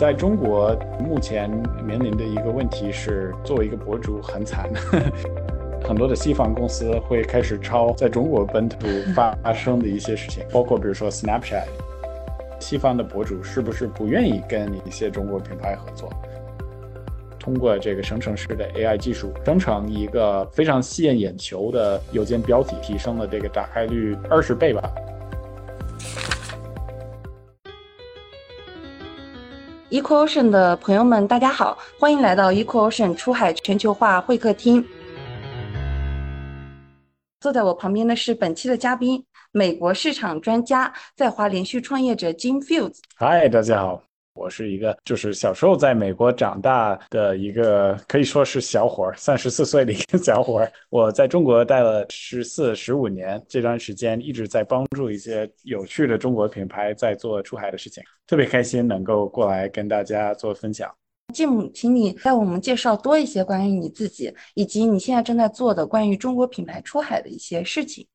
在中国目前面临的一个问题是，作为一个博主很惨，很多的西方公司会开始抄在中国本土发生的一些事情，包括比如说 Snapchat，西方的博主是不是不愿意跟一些中国品牌合作？通过这个生成式的 AI 技术生成一个非常吸引眼球的邮件标题，提升了这个打开率二十倍吧。Equotion 的朋友们，大家好，欢迎来到 Equotion 出海全球化会客厅。坐在我旁边的是本期的嘉宾，美国市场专家，在华连续创业者 Jim Fields。嗨，大家好。我是一个，就是小时候在美国长大的一个，可以说是小伙儿，三十四岁的一个小伙儿。我在中国待了十四、十五年，这段时间一直在帮助一些有趣的中国品牌在做出海的事情，特别开心能够过来跟大家做分享。继母，请你带我们介绍多一些关于你自己，以及你现在正在做的关于中国品牌出海的一些事情。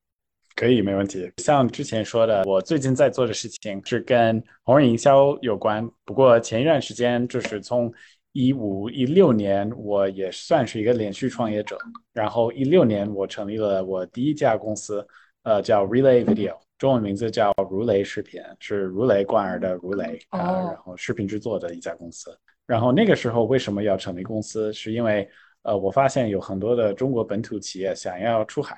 可以，没问题。像之前说的，我最近在做的事情是跟红人营销有关。不过前一段时间，就是从一五一六年，我也算是一个连续创业者。然后一六年，我成立了我第一家公司，呃，叫 Relay Video，中文名字叫如雷视频，是如雷贯耳的如雷啊，然后视频制作的一家公司。然后那个时候为什么要成立公司？是因为呃，我发现有很多的中国本土企业想要出海。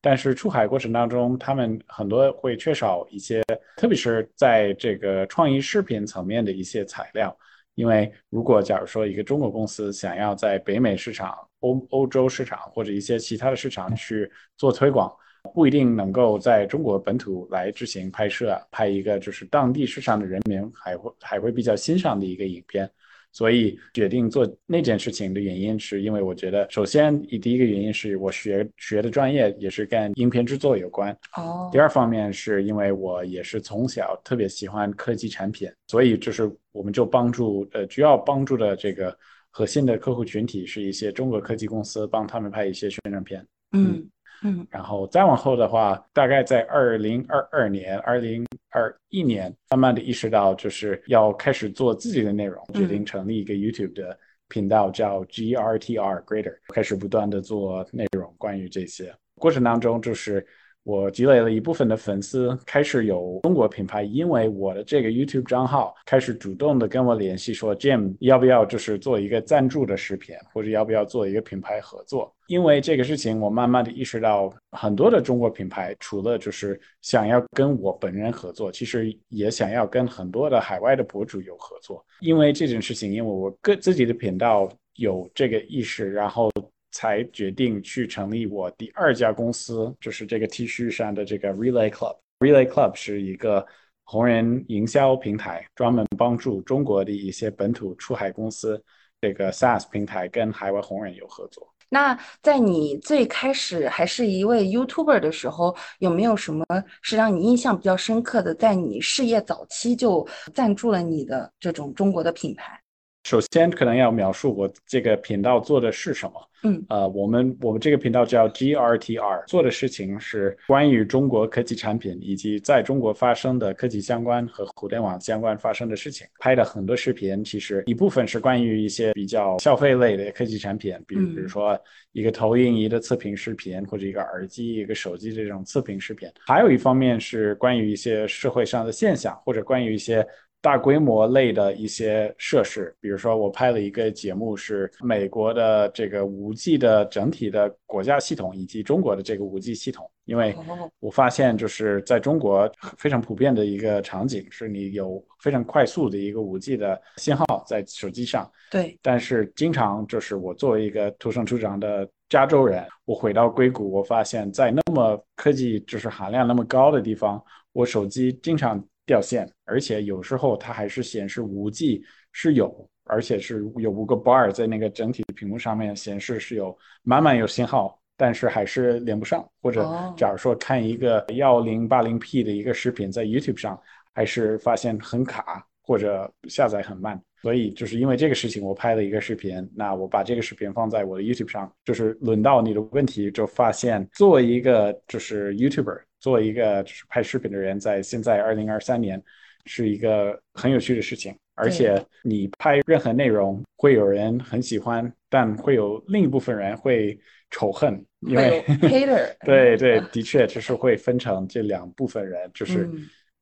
但是出海过程当中，他们很多会缺少一些，特别是在这个创意视频层面的一些材料。因为如果假如说一个中国公司想要在北美市场、欧欧洲市场或者一些其他的市场去做推广，不一定能够在中国本土来执行拍摄，拍一个就是当地市场的人民还会还会比较欣赏的一个影片。所以决定做那件事情的原因，是因为我觉得，首先以第一个原因是我学学的专业也是跟影片制作有关。哦。第二方面是因为我也是从小特别喜欢科技产品，所以就是我们就帮助呃主要帮助的这个核心的客户群体是一些中国科技公司，帮他们拍一些宣传片。嗯。嗯，然后再往后的话，大概在二零二二年、二零二一年，慢慢的意识到就是要开始做自己的内容，决定成立一个 YouTube 的频道，叫 GRTR Greater，开始不断的做内容，关于这些过程当中就是。我积累了一部分的粉丝，开始有中国品牌，因为我的这个 YouTube 账号开始主动的跟我联系，说 Jim 要不要就是做一个赞助的视频，或者要不要做一个品牌合作？因为这个事情，我慢慢的意识到，很多的中国品牌除了就是想要跟我本人合作，其实也想要跟很多的海外的博主有合作。因为这件事情，因为我个自己的频道有这个意识，然后。才决定去成立我第二家公司，就是这个 T 恤上的这个 Relay Club。Relay Club 是一个红人营销平台，专门帮助中国的一些本土出海公司，这个 SaaS 平台跟海外红人有合作。那在你最开始还是一位 YouTuber 的时候，有没有什么是让你印象比较深刻的？在你事业早期就赞助了你的这种中国的品牌？首先，可能要描述我这个频道做的是什么。嗯，呃，我们我们这个频道叫 GRTR，做的事情是关于中国科技产品以及在中国发生的科技相关和互联网相关发生的事情。拍的很多视频，其实一部分是关于一些比较消费类的科技产品，比如比如说一个投影仪的测评视频，或者一个耳机、一个手机这种测评视频。还有一方面是关于一些社会上的现象，或者关于一些。大规模类的一些设施，比如说我拍了一个节目，是美国的这个五 G 的整体的国家系统，以及中国的这个五 G 系统。因为我发现，就是在中国非常普遍的一个场景，是你有非常快速的一个五 G 的信号在手机上。对。但是经常就是我作为一个土生土长的加州人，我回到硅谷，我发现，在那么科技就是含量那么高的地方，我手机经常。掉线，而且有时候它还是显示五 G 是有，而且是有五个 bar 在那个整体的屏幕上面显示是有满满有信号，但是还是连不上。或者假如说看一个幺零八零 P 的一个视频在 YouTube 上，还是发现很卡或者下载很慢。所以就是因为这个事情，我拍了一个视频，那我把这个视频放在我的 YouTube 上，就是轮到你的问题，就发现作为一个就是 YouTuber。做一个就是拍视频的人，在现在二零二三年，是一个很有趣的事情。而且你拍任何内容，会有人很喜欢，但会有另一部分人会仇恨，因为 hater。对对，的确就是会分成这两部分人，就是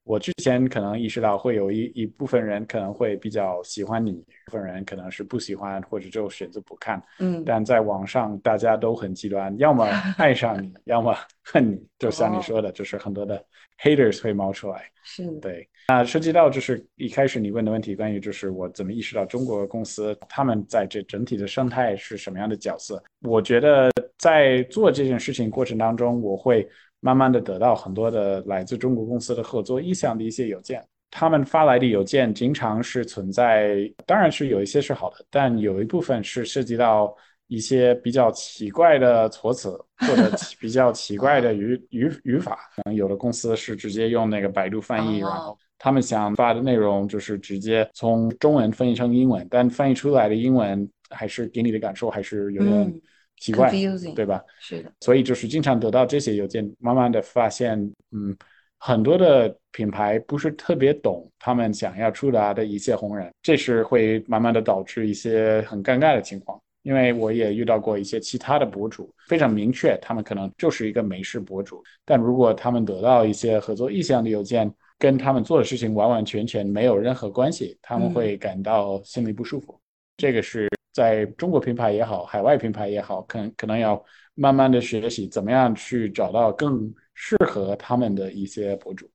我之前可能意识到会有一一部分人可能会比较喜欢你，部分人可能是不喜欢或者就选择不看。嗯，但在网上大家都很极端，要么爱上你，要么恨你，就像你说的，就是很多的 haters 会冒出来。是，对。那涉及到就是一开始你问的问题，关于就是我怎么意识到中国公司他们在这整体的生态是什么样的角色？我觉得在做这件事情过程当中，我会慢慢的得到很多的来自中国公司的合作意向的一些邮件。他们发来的邮件经常是存在，当然是有一些是好的，但有一部分是涉及到一些比较奇怪的措辞或者 比较奇怪的语语语法。可能有的公司是直接用那个百度翻译，然后。他们想发的内容就是直接从中文翻译成英文，但翻译出来的英文还是给你的感受还是有点奇怪，对吧？是的。所以就是经常得到这些邮件，慢慢的发现，嗯，很多的品牌不是特别懂他们想要触达的一些红人，这是会慢慢的导致一些很尴尬的情况。因为我也遇到过一些其他的博主，非常明确，他们可能就是一个美食博主，但如果他们得到一些合作意向的邮件。跟他们做的事情完完全全没有任何关系，他们会感到心里不舒服。这个是在中国品牌也好，海外品牌也好，可能可能要慢慢的学习怎么样去找到更适合他们的一些博主。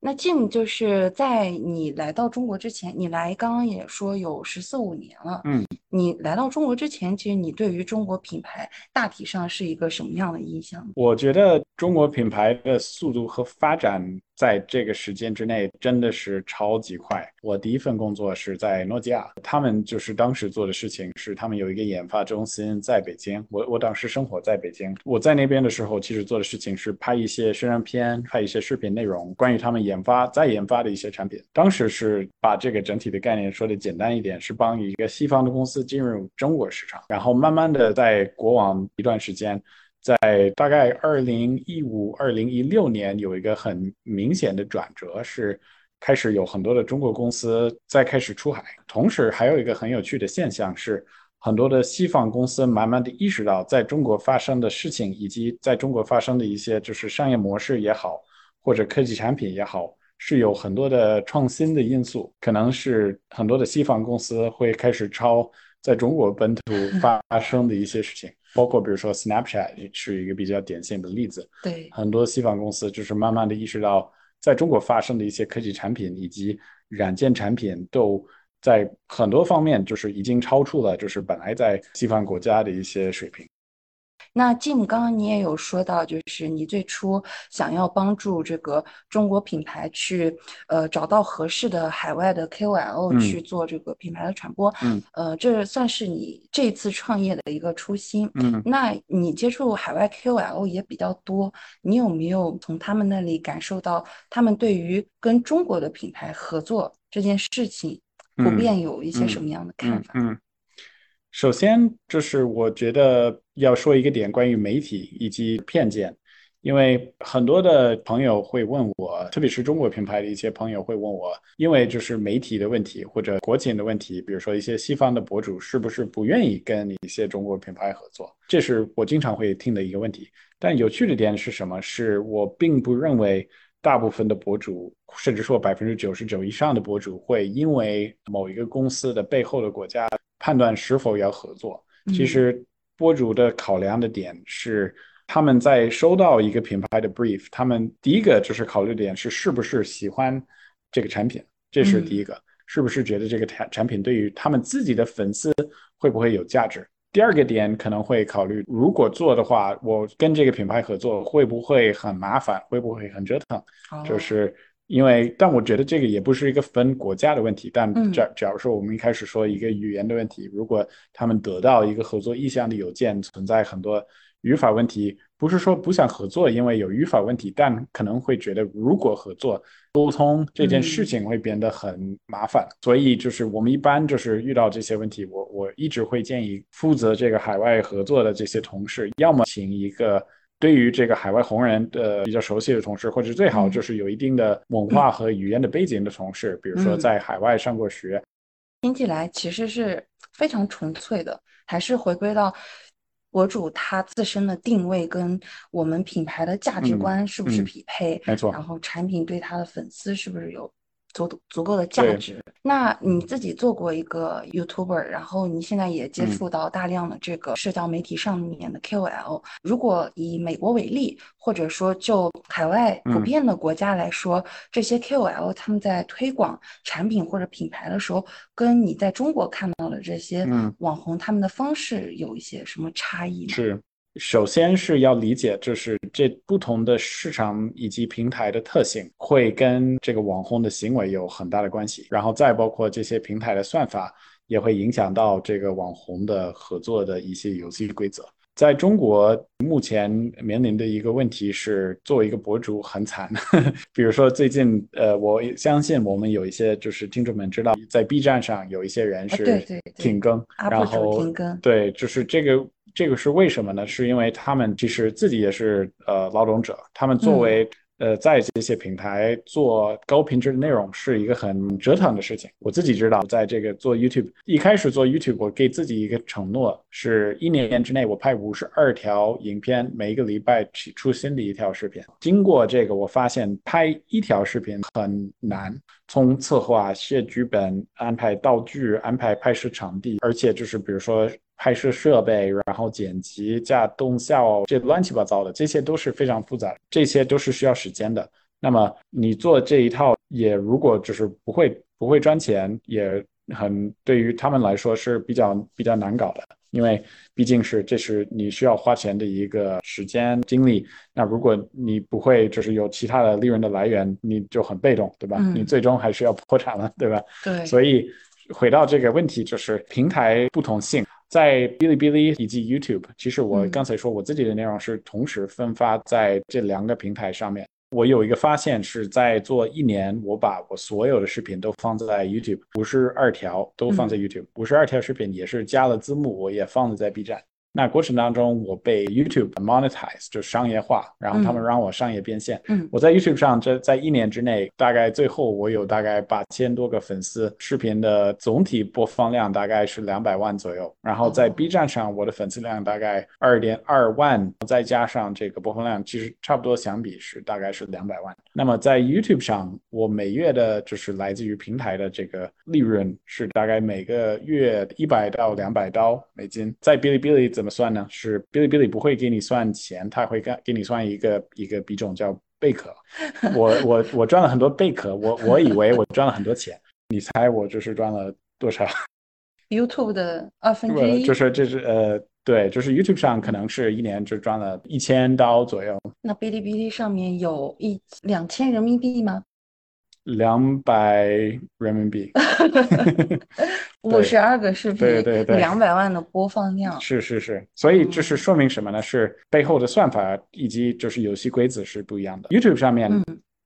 那 Jim 就是在你来到中国之前，你来刚刚也说有十四五年了，嗯，你来到中国之前，其实你对于中国品牌大体上是一个什么样的印象？我觉得中国品牌的速度和发展。在这个时间之内，真的是超级快。我第一份工作是在诺基亚，他们就是当时做的事情是，他们有一个研发中心在北京。我我当时生活在北京，我在那边的时候，其实做的事情是拍一些宣传片，拍一些视频内容，关于他们研发在研发的一些产品。当时是把这个整体的概念说的简单一点，是帮一个西方的公司进入中国市场，然后慢慢的在国网一段时间。在大概二零一五、二零一六年，有一个很明显的转折，是开始有很多的中国公司在开始出海。同时，还有一个很有趣的现象是，很多的西方公司慢慢的意识到，在中国发生的事情，以及在中国发生的一些就是商业模式也好，或者科技产品也好，是有很多的创新的因素。可能是很多的西方公司会开始抄在中国本土发生的一些事情。包括比如说 Snapchat 是一个比较典型的例子，对很多西方公司就是慢慢的意识到，在中国发生的一些科技产品以及软件产品，都在很多方面就是已经超出了就是本来在西方国家的一些水平。那 Jim，刚刚你也有说到，就是你最初想要帮助这个中国品牌去，呃，找到合适的海外的 KOL 去做这个品牌的传播，嗯，呃，这算是你这次创业的一个初心，嗯，那你接触海外 KOL 也比较多，你有没有从他们那里感受到他们对于跟中国的品牌合作这件事情普遍有一些什么样的看法？嗯。首先，就是我觉得要说一个点，关于媒体以及偏见，因为很多的朋友会问我，特别是中国品牌的一些朋友会问我，因为就是媒体的问题或者国情的问题，比如说一些西方的博主是不是不愿意跟一些中国品牌合作，这是我经常会听的一个问题。但有趣的点是什么？是我并不认为大部分的博主，甚至说百分之九十九以上的博主会因为某一个公司的背后的国家。判断是否要合作，其实博主的考量的点是，他们在收到一个品牌的 brief，他们第一个就是考虑点是是不是喜欢这个产品，这是第一个，是不是觉得这个产产品对于他们自己的粉丝会不会有价值？第二个点可能会考虑，如果做的话，我跟这个品牌合作会不会很麻烦，会不会很折腾？就是。因为，但我觉得这个也不是一个分国家的问题。但假假如说我们一开始说一个语言的问题，如果他们得到一个合作意向的邮件，存在很多语法问题，不是说不想合作，因为有语法问题，但可能会觉得如果合作沟通这件事情会变得很麻烦。所以就是我们一般就是遇到这些问题，我我一直会建议负责这个海外合作的这些同事，要么请一个。对于这个海外红人的比较熟悉的同事，或者最好就是有一定的文化和语言的背景的同事，比如说在海外上过学。听起来其实是非常纯粹的，还是回归到博主他自身的定位跟我们品牌的价值观是不是匹配？没错。然后产品对他的粉丝是不是有？足足够的价值。那你自己做过一个 YouTuber，然后你现在也接触到大量的这个社交媒体上面的 KOL。如果以美国为例，或者说就海外普遍的国家来说，这些 KOL 他们在推广产品或者品牌的时候，跟你在中国看到的这些网红他们的方式有一些什么差异吗？是。首先是要理解，就是这不同的市场以及平台的特性会跟这个网红的行为有很大的关系，然后再包括这些平台的算法也会影响到这个网红的合作的一些游戏规则。在中国目前面临的一个问题是，作为一个博主很惨。比如说最近，呃，我相信我们有一些就是听众们知道，在 B 站上有一些人是停更，然后停更，对，就是这个。这个是为什么呢？是因为他们其实自己也是呃劳动者，他们作为呃在这些平台做高品质的内容是一个很折腾的事情。我自己知道，在这个做 YouTube 一开始做 YouTube，我给自己一个承诺，是一年之内我拍五十二条影片，每一个礼拜出新的一条视频。经过这个，我发现拍一条视频很难，从策划、写剧本、安排道具、安排拍摄场地，而且就是比如说。拍摄设备，然后剪辑加动效，这乱七八糟的，这些都是非常复杂，这些都是需要时间的。那么你做这一套，也如果就是不会不会赚钱，也很对于他们来说是比较比较难搞的，因为毕竟是这是你需要花钱的一个时间精力。那如果你不会就是有其他的利润的来源，你就很被动，对吧？你最终还是要 破产了，对吧？对。所以回到这个问题，就是平台不同性。在哔哩哔哩以及 YouTube，其实我刚才说我自己的内容是同时分发在这两个平台上面。我有一个发现是在做一年，我把我所有的视频都放在 YouTube，五十二条都放在 YouTube，五十二条视频也是加了字幕，我也放在 B 站。那过程当中，我被 YouTube monetize 就商业化，然后他们让我商业变现。嗯，我在 YouTube 上，这在一年之内，大概最后我有大概八千多个粉丝，视频的总体播放量大概是两百万左右。然后在 B 站上，我的粉丝量大概二点二万，再加上这个播放量，其实差不多相比是大概是两百万。那么在 YouTube 上，我每月的就是来自于平台的这个利润是大概每个月一百到两百刀美金。在哔哩哔哩怎么算呢？是哔哩哔哩不会给你算钱，他会给给你算一个一个比重叫贝壳。我我我赚了很多贝壳，我我以为我赚了很多钱，你猜我就是赚了多少？YouTube 的二分之一，就是这是呃对，就是 YouTube 上可能是一年就赚了一千刀左右。那哔哩哔哩上面有一两千人民币吗？两百人民币，五十二个视频，对对对，两百万的播放量，是是是，所以这是说明什么呢？是背后的算法以及就是游戏规则是不一样的。YouTube 上面，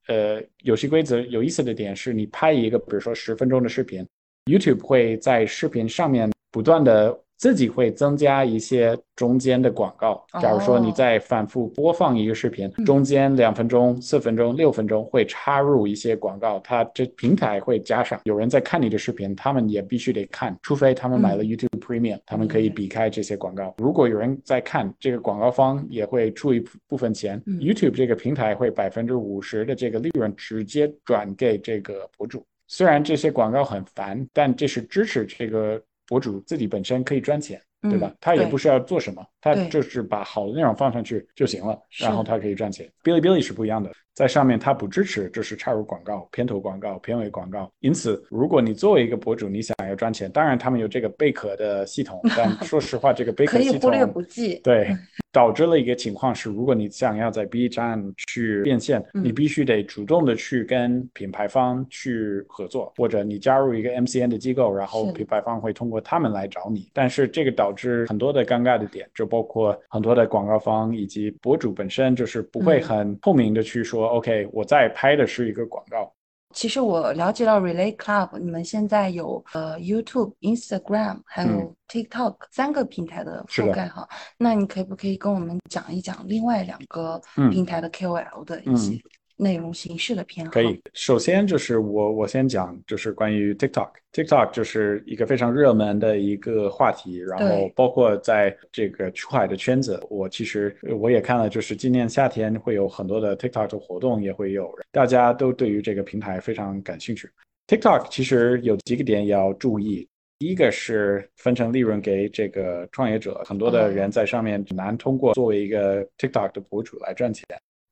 呃，游戏规则有意思的点是，你拍一个比如说十分钟的视频，YouTube 会在视频上面不断的。自己会增加一些中间的广告。假如说你在反复播放一个视频，中间两分钟、四分钟、六分钟会插入一些广告，它这平台会加上。有人在看你的视频，他们也必须得看，除非他们买了 YouTube Premium，他们可以避开这些广告。如果有人在看，这个广告方也会出一部分钱。YouTube 这个平台会百分之五十的这个利润直接转给这个博主。虽然这些广告很烦，但这是支持这个。博主自己本身可以赚钱，对吧？他也不需要做什么，他就是把好的内容放上去就行了，然后他可以赚钱。哔哩哔哩是不一样的，在上面它不支持就是插入广告、片头广告、片尾广告。因此，如果你作为一个博主，你想要赚钱，当然他们有这个贝壳的系统，但说实话，这个贝 壳系统可以忽略不计。对。导致了一个情况是，如果你想要在 B 站去变现，你必须得主动的去跟品牌方去合作，或者你加入一个 MCN 的机构，然后品牌方会通过他们来找你。但是这个导致很多的尴尬的点，就包括很多的广告方以及博主本身就是不会很透明的去说，OK，我在拍的是一个广告。其实我了解到 Relay Club，你们现在有呃 YouTube、Instagram 还有 TikTok 三个平台的覆盖哈。那你可不可以跟我们讲一讲另外两个平台的 KOL 的一些？内容形式的偏好可以。首先就是我我先讲，就是关于 TikTok。TikTok 就是一个非常热门的一个话题，然后包括在这个出海的圈子，我其实我也看了，就是今年夏天会有很多的 TikTok 的活动，也会有大家都对于这个平台非常感兴趣。TikTok 其实有几个点要注意，第一个是分成利润给这个创业者，很多的人在上面很难通过作为一个 TikTok 的博主来赚钱。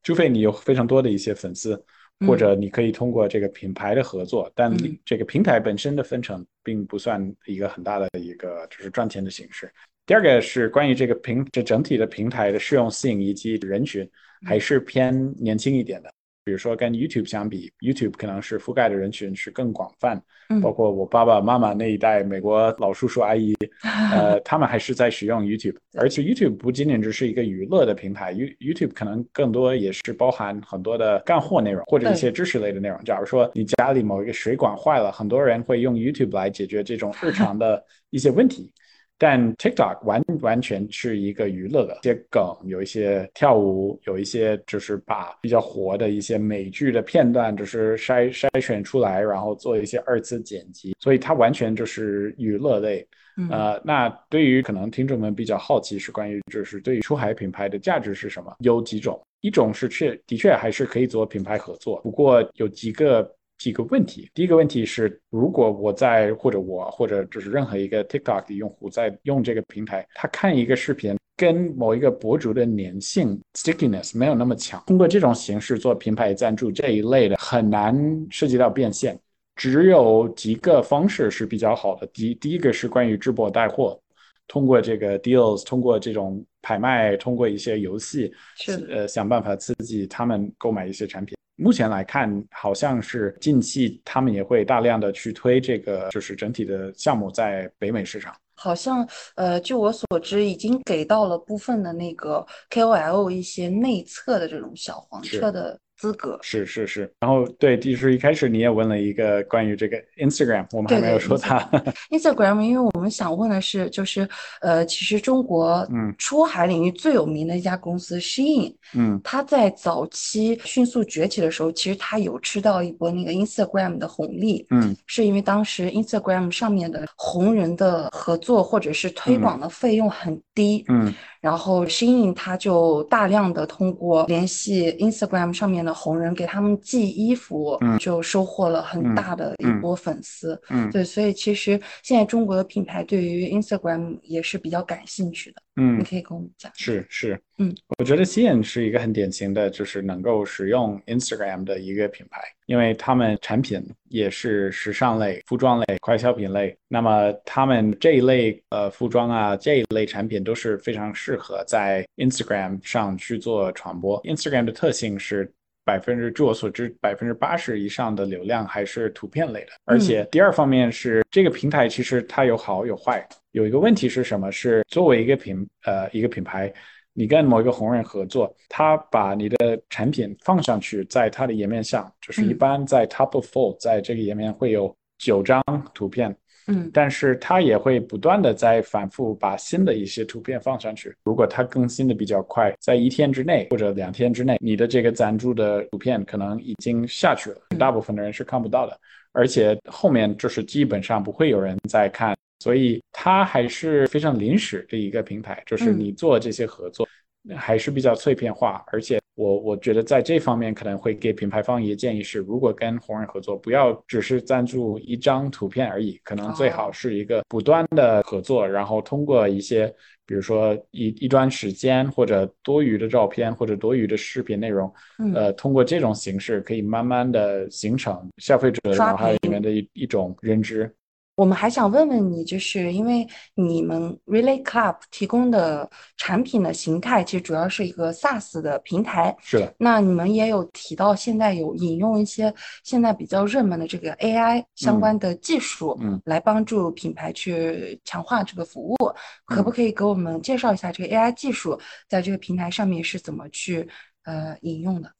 除非你有非常多的一些粉丝，或者你可以通过这个品牌的合作，但这个平台本身的分成并不算一个很大的一个就是赚钱的形式。第二个是关于这个平这整体的平台的适用性以及人群，还是偏年轻一点的。比如说跟 YouTube 相比，YouTube 可能是覆盖的人群是更广泛，包括我爸爸妈妈那一代美国老叔叔阿姨，呃，他们还是在使用 YouTube。而且 YouTube 不仅仅只是一个娱乐的平台，You YouTube 可能更多也是包含很多的干货内容或者一些知识类的内容。假如说你家里某一个水管坏了，很多人会用 YouTube 来解决这种日常的一些问题。但 TikTok 完完全是一个娱乐的，一些梗，有一些跳舞，有一些就是把比较火的一些美剧的片段，就是筛筛选出来，然后做一些二次剪辑，所以它完全就是娱乐类。呃，那对于可能听众们比较好奇是关于就是对于出海品牌的价值是什么？有几种，一种是确的确还是可以做品牌合作，不过有几个。几个问题，第一个问题是，如果我在或者我或者就是任何一个 TikTok 的用户在用这个平台，他看一个视频跟某一个博主的粘性 stickiness 没有那么强，通过这种形式做品牌赞助这一类的很难涉及到变现，只有几个方式是比较好的。第第一个是关于直播带货，通过这个 deals，通过这种拍卖，通过一些游戏，是呃想办法刺激他们购买一些产品。目前来看，好像是近期他们也会大量的去推这个，就是整体的项目在北美市场。好像，呃，据我所知，已经给到了部分的那个 KOL 一些内测的这种小黄车的。资格。是是是，然后对，就是一开始你也问了一个关于这个 Instagram，我们还没有说它。Instagram，因为我们想问的是，就是呃，其实中国嗯。出海领域最有名的一家公司 Shein，嗯，它在早期迅速崛起的时候，其实它有吃到一波那个 Instagram 的红利，嗯，是因为当时 Instagram 上面的红人的合作或者是推广的费用很低，嗯。然后 Shein 他就大量的通过联系 Instagram 上面的红人给他们寄衣服，就收获了很大的一波粉丝。嗯，对，所以其实现在中国的品牌对于 Instagram 也是比较感兴趣的。嗯，你可以跟我们讲。是是，嗯，我觉得吸引是一个很典型的，就是能够使用 Instagram 的一个品牌，因为他们产品也是时尚类、服装类、快消品类。那么他们这一类呃服装啊这一类产品都是非常适合在 Instagram 上去做传播。Instagram 的特性是。百分之，据我所知，百分之八十以上的流量还是图片类的。而且第二方面是，这个平台其实它有好有坏。有一个问题是什么？是作为一个品呃一个品牌，你跟某一个红人合作，他把你的产品放上去，在他的页面上，就是一般在 Top of Full，在这个页面会有九张图片。嗯，但是它也会不断的在反复把新的一些图片放上去。如果它更新的比较快，在一天之内或者两天之内，你的这个赞助的图片可能已经下去了，大部分的人是看不到的。而且后面就是基本上不会有人在看，所以它还是非常临时的一个平台，就是你做这些合作还是比较碎片化，而且。我我觉得在这方面可能会给品牌方一个建议是，如果跟红人合作，不要只是赞助一张图片而已，可能最好是一个不断的合作，然后通过一些，比如说一一段时间或者多余的照片或者多余的视频内容，呃，通过这种形式可以慢慢的形成消费者脑海里面的一一种认知。我们还想问问你，就是因为你们 Relay Club 提供的产品的形态，其实主要是一个 SaaS 的平台。是的。那你们也有提到，现在有引用一些现在比较热门的这个 AI 相关的技术，嗯，来帮助品牌去强化这个服务。可不可以给我们介绍一下这个 AI 技术在这个平台上面是怎么去呃引用的？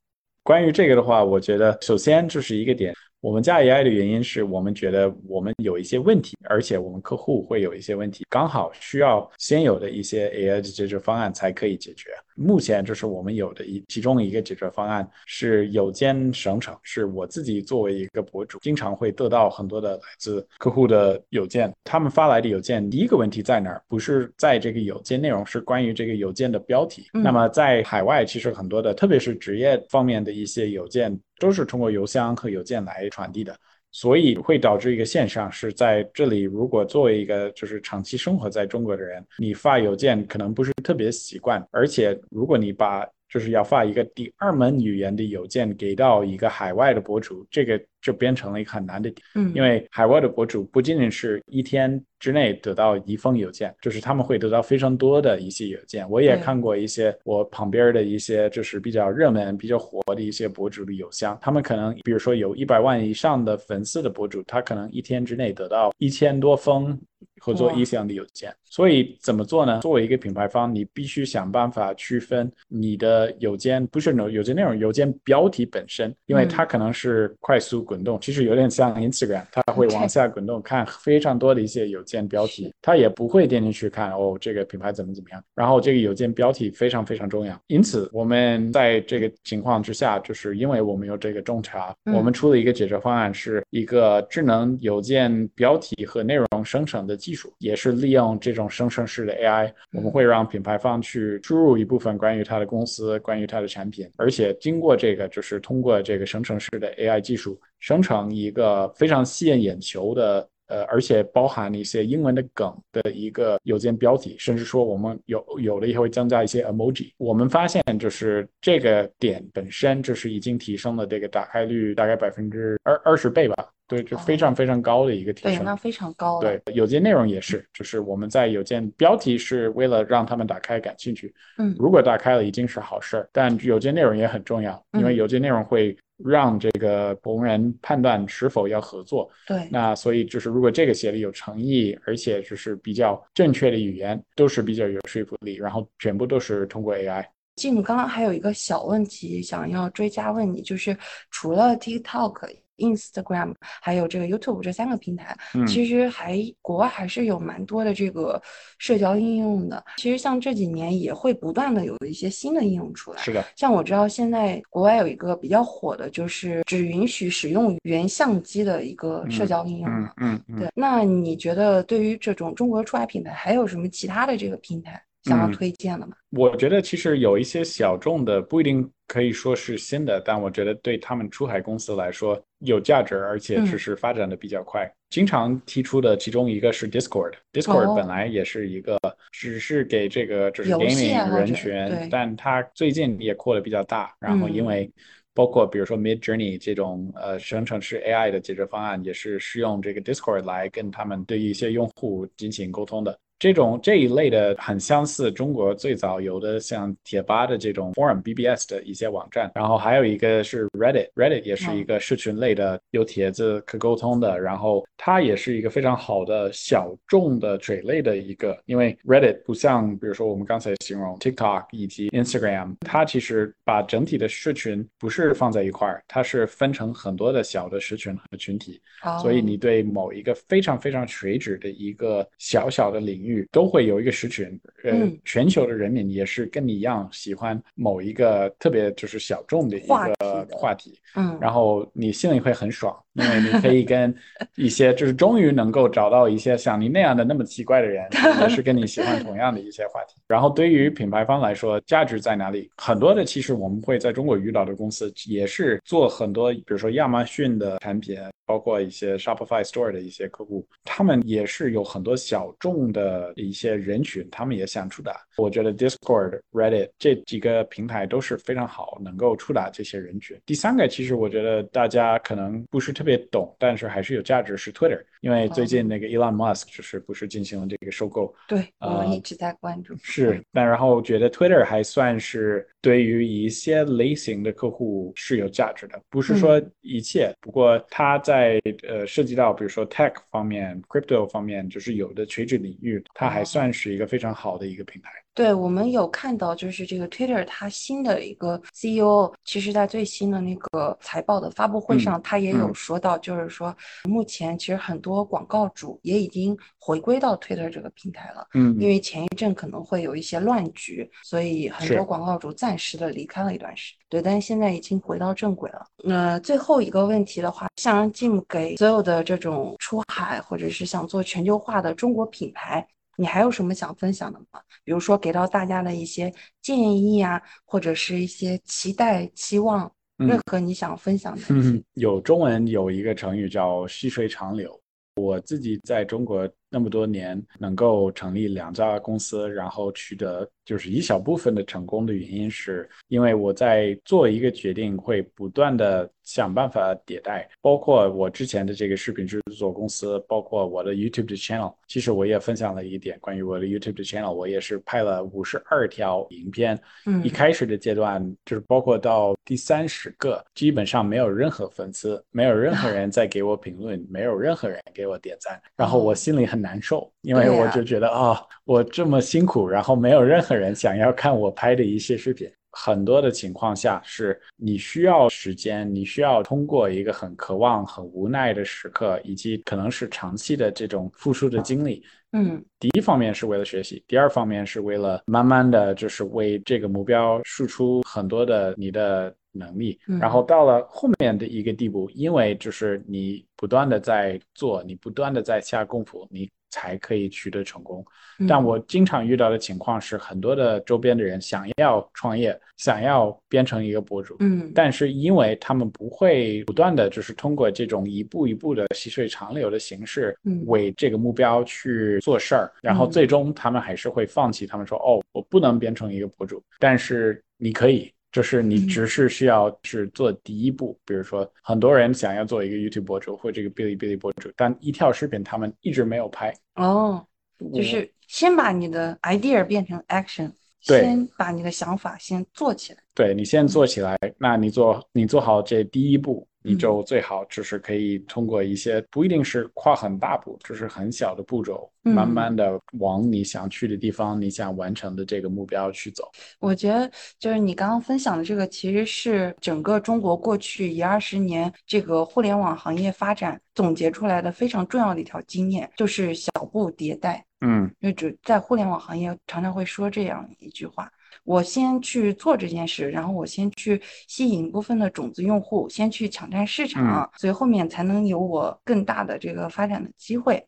关于这个的话，我觉得首先就是一个点。我们加 AI 的原因是我们觉得我们有一些问题，而且我们客户会有一些问题，刚好需要现有的一些 AI 的解决方案才可以解决。目前就是我们有的一其中一个解决方案是邮件生成，是我自己作为一个博主，经常会得到很多的来自客户的邮件，他们发来的邮件第一个问题在哪儿？不是在这个邮件内容，是关于这个邮件的标题。那么在海外，其实很多的，特别是职业方面的一些邮件，都是通过邮箱和邮件来传递的。所以会导致一个现象是在这里，如果作为一个就是长期生活在中国的人，你发邮件可能不是特别习惯，而且如果你把就是要发一个第二门语言的邮件给到一个海外的博主，这个就变成了一个很难的点。嗯，因为海外的博主不仅仅是一天之内得到一封邮件，就是他们会得到非常多的一些邮件。我也看过一些我旁边的一些就是比较热门、比较火的一些博主的邮箱，他们可能比如说有一百万以上的粉丝的博主，他可能一天之内得到一千多封。合作意向的邮件，所以怎么做呢？作为一个品牌方，你必须想办法区分你的邮件不是邮件内容，邮件标题本身，因为它可能是快速滚动，其实有点像 Instagram，它会往下滚动，看非常多的一些邮件标题，它也不会点进去看哦，这个品牌怎么怎么样。然后这个邮件标题非常非常重要，因此我们在这个情况之下，就是因为我们有这个洞察，我们出了一个解决方案，是一个智能邮件标题和内容生成的技术。也是利用这种生成式的 AI，我们会让品牌方去输入一部分关于它的公司、关于它的产品，而且经过这个，就是通过这个生成式的 AI 技术，生成一个非常吸引眼球的，呃，而且包含一些英文的梗的一个邮件标题，甚至说我们有有的也会增加一些 emoji。我们发现就是这个点本身就是已经提升了这个打开率大概百分之二二十倍吧。对，就非常非常高的一个提升。对，那非常高。对，邮件内容也是，就是我们在邮件标题是为了让他们打开感兴趣。嗯，如果打开了，已经是好事儿。但邮件内容也很重要，因为邮件内容会让这个同人判断是否要合作。对，那所以就是如果这个写的有诚意，而且就是比较正确的语言，都是比较有说服力。然后全部都是通过 AI。静，刚刚还有一个小问题想要追加问你，就是除了 TikTok。Instagram 还有这个 YouTube 这三个平台，其实还国外还是有蛮多的这个社交应用的。其实像这几年也会不断的有一些新的应用出来。是的，像我知道现在国外有一个比较火的，就是只允许使用原相机的一个社交应用。嗯嗯，对。那你觉得对于这种中国出海品牌，还有什么其他的这个平台想要推荐的吗？我觉得其实有一些小众的，不一定可以说是新的，但我觉得对他们出海公司来说有价值，而且只是发展的比较快。经常提出的其中一个是 Discord，Discord 本来也是一个只是给这个就是 gaming 人群，但它最近也扩的比较大。然后因为包括比如说 Mid Journey 这种呃生成式 AI 的解决方案，也是是用这个 Discord 来跟他们对一些用户进行沟通的。这种这一类的很相似，中国最早有的像贴吧的这种 forum BBS 的一些网站，然后还有一个是 Reddit，Reddit 也是一个社群类的，有帖子可沟通的，然后它也是一个非常好的小众的嘴类的一个，因为 Reddit 不像比如说我们刚才形容 TikTok 以及 Instagram，它其实把整体的社群不是放在一块儿，它是分成很多的小的社群和群体，所以你对某一个非常非常垂直的一个小小的领域。都会有一个实权，呃，全球的人民也是跟你一样喜欢某一个特别就是小众的一个话题，嗯，然后你心里会很爽，因为你可以跟一些就是终于能够找到一些像你那样的那么奇怪的人，也是跟你喜欢同样的一些话题。然后对于品牌方来说，价值在哪里？很多的其实我们会在中国遇到的公司也是做很多，比如说亚马逊的产品。包括一些 Shopify Store 的一些客户，他们也是有很多小众的一些人群，他们也想触达。我觉得 Discord、Reddit 这几个平台都是非常好，能够触达这些人群。第三个，其实我觉得大家可能不是特别懂，但是还是有价值，是 Twitter。因为最近那个 Elon Musk 就是不是进行了这个收购？对，我们一直在关注。是，但然后觉得 Twitter 还算是对于一些类型的客户是有价值的，不是说一切。不过它在呃涉及到比如说 tech 方面、crypto 方面，就是有的垂直领域，它还算是一个非常好的一个平台。对我们有看到，就是这个 Twitter 它新的一个 CEO，其实在最新的那个财报的发布会上，他也有说到，就是说目前其实很多广告主也已经回归到 Twitter 这个平台了。嗯，因为前一阵可能会有一些乱局，所以很多广告主暂时的离开了一段时间。对，但是现在已经回到正轨了。那最后一个问题的话，想让 Jim 给所有的这种出海或者是想做全球化的中国品牌。你还有什么想分享的吗？比如说给到大家的一些建议啊，或者是一些期待、期望，任何你想分享的。嗯，有中文有一个成语叫细水长流。我自己在中国那么多年，能够成立两家公司，然后取得就是一小部分的成功的原因，是因为我在做一个决定会不断的。想办法迭代，包括我之前的这个视频制作公司，包括我的 YouTube 的 channel。其实我也分享了一点关于我的 YouTube 的 channel，我也是拍了五十二条影片。嗯，一开始的阶段就是包括到第三十个，基本上没有任何粉丝，没有任何人在给我评论，没有任何人给我点赞，然后我心里很难受，因为我就觉得啊，我这么辛苦，然后没有任何人想要看我拍的一些视频。很多的情况下是你需要时间，你需要通过一个很渴望、很无奈的时刻，以及可能是长期的这种付出的经历。嗯，第一方面是为了学习，第二方面是为了慢慢的就是为这个目标输出很多的你的能力。然后到了后面的一个地步，因为就是你不断的在做，你不断的在下功夫，你。才可以取得成功，但我经常遇到的情况是，很多的周边的人想要创业，想要变成一个博主，嗯，但是因为他们不会不断的就是通过这种一步一步的细水长流的形式，为这个目标去做事儿，然后最终他们还是会放弃。他们说：“哦，我不能变成一个博主，但是你可以。”就是你只是需要是做第一步，比如说很多人想要做一个 YouTube 博主或这个哔哩哔哩博主，但一条视频他们一直没有拍。哦，就是先把你的 idea 变成 action，先把你的想法先做起来。对你先做起来，那你做你做好这第一步。你就最好就是可以通过一些不一定是跨很大步，就是很小的步骤，慢慢的往你想去的地方、你想完成的这个目标去走。我觉得就是你刚刚分享的这个，其实是整个中国过去一二十年这个互联网行业发展总结出来的非常重要的一条经验，就是小步迭代。嗯，因为只在互联网行业常常会说这样一句话。我先去做这件事，然后我先去吸引部分的种子用户，先去抢占市场，所以后面才能有我更大的这个发展的机会。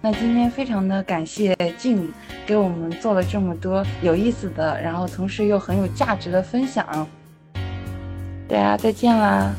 那今天非常的感谢静给我们做了这么多有意思的，然后同时又很有价值的分享。大家再见啦！